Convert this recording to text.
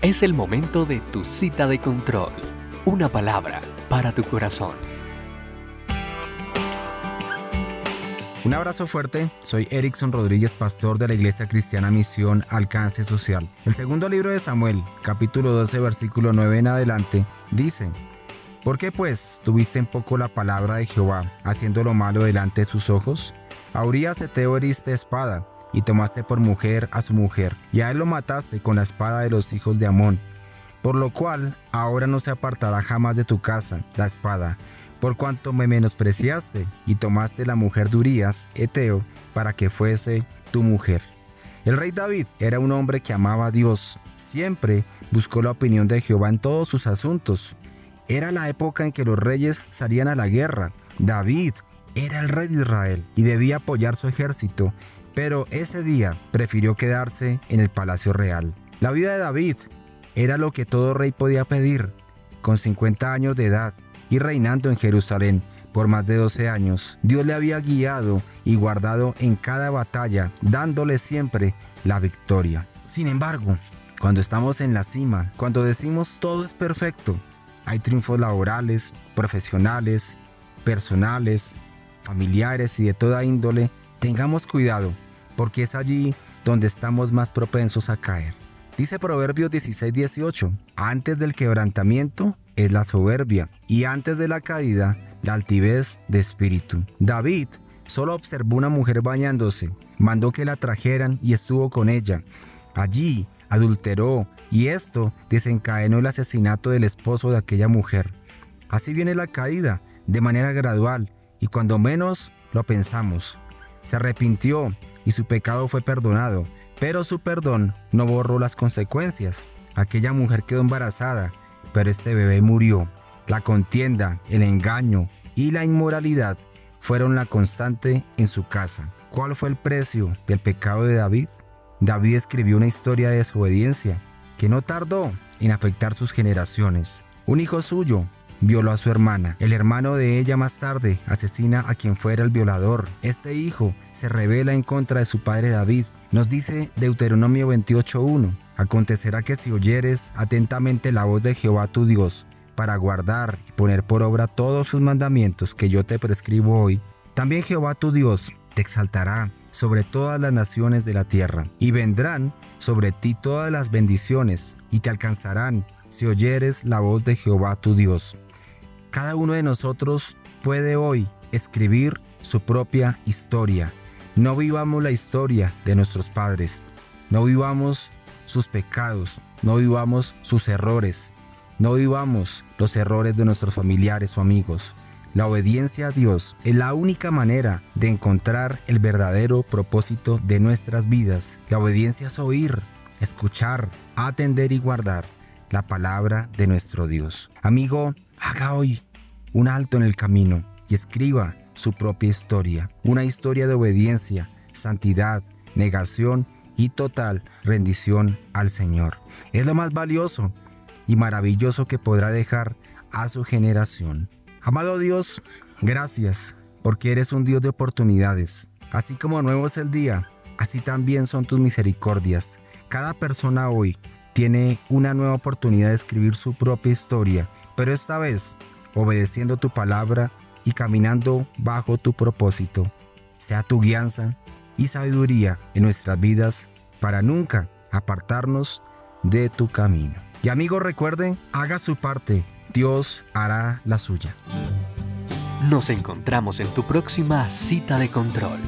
Es el momento de tu cita de control. Una palabra para tu corazón. Un abrazo fuerte, soy Erickson Rodríguez, pastor de la Iglesia Cristiana Misión Alcance Social. El segundo libro de Samuel, capítulo 12, versículo 9 en adelante, dice, ¿Por qué pues tuviste en poco la palabra de Jehová, haciendo lo malo delante de sus ojos? A Urias Eteo heriste espada, y tomaste por mujer a su mujer, y a él lo mataste con la espada de los hijos de Amón. Por lo cual ahora no se apartará jamás de tu casa la espada, por cuanto me menospreciaste y tomaste la mujer de Eteo, para que fuese tu mujer. El rey David era un hombre que amaba a Dios, siempre buscó la opinión de Jehová en todos sus asuntos. Era la época en que los reyes salían a la guerra. David era el rey de Israel y debía apoyar su ejército pero ese día prefirió quedarse en el palacio real. La vida de David era lo que todo rey podía pedir. Con 50 años de edad y reinando en Jerusalén por más de 12 años, Dios le había guiado y guardado en cada batalla, dándole siempre la victoria. Sin embargo, cuando estamos en la cima, cuando decimos todo es perfecto, hay triunfos laborales, profesionales, personales, familiares y de toda índole, tengamos cuidado porque es allí donde estamos más propensos a caer. Dice Proverbios 16:18, antes del quebrantamiento es la soberbia y antes de la caída la altivez de espíritu. David solo observó una mujer bañándose, mandó que la trajeran y estuvo con ella. Allí adulteró y esto desencadenó el asesinato del esposo de aquella mujer. Así viene la caída, de manera gradual y cuando menos lo pensamos. Se arrepintió y su pecado fue perdonado, pero su perdón no borró las consecuencias. Aquella mujer quedó embarazada, pero este bebé murió. La contienda, el engaño y la inmoralidad fueron la constante en su casa. ¿Cuál fue el precio del pecado de David? David escribió una historia de desobediencia que no tardó en afectar sus generaciones. Un hijo suyo violó a su hermana. El hermano de ella más tarde asesina a quien fuera el violador. Este hijo se revela en contra de su padre David. Nos dice Deuteronomio 28.1. Acontecerá que si oyeres atentamente la voz de Jehová tu Dios, para guardar y poner por obra todos sus mandamientos que yo te prescribo hoy, también Jehová tu Dios te exaltará sobre todas las naciones de la tierra, y vendrán sobre ti todas las bendiciones, y te alcanzarán si oyeres la voz de Jehová tu Dios. Cada uno de nosotros puede hoy escribir su propia historia. No vivamos la historia de nuestros padres. No vivamos sus pecados. No vivamos sus errores. No vivamos los errores de nuestros familiares o amigos. La obediencia a Dios es la única manera de encontrar el verdadero propósito de nuestras vidas. La obediencia es oír, escuchar, atender y guardar la palabra de nuestro Dios. Amigo, haga hoy un alto en el camino y escriba su propia historia, una historia de obediencia, santidad, negación y total rendición al Señor. Es lo más valioso y maravilloso que podrá dejar a su generación. Amado Dios, gracias porque eres un Dios de oportunidades. Así como nuevo es el día, así también son tus misericordias. Cada persona hoy tiene una nueva oportunidad de escribir su propia historia, pero esta vez obedeciendo tu palabra y caminando bajo tu propósito. Sea tu guianza y sabiduría en nuestras vidas para nunca apartarnos de tu camino. Y amigos recuerden, haga su parte, Dios hará la suya. Nos encontramos en tu próxima cita de control.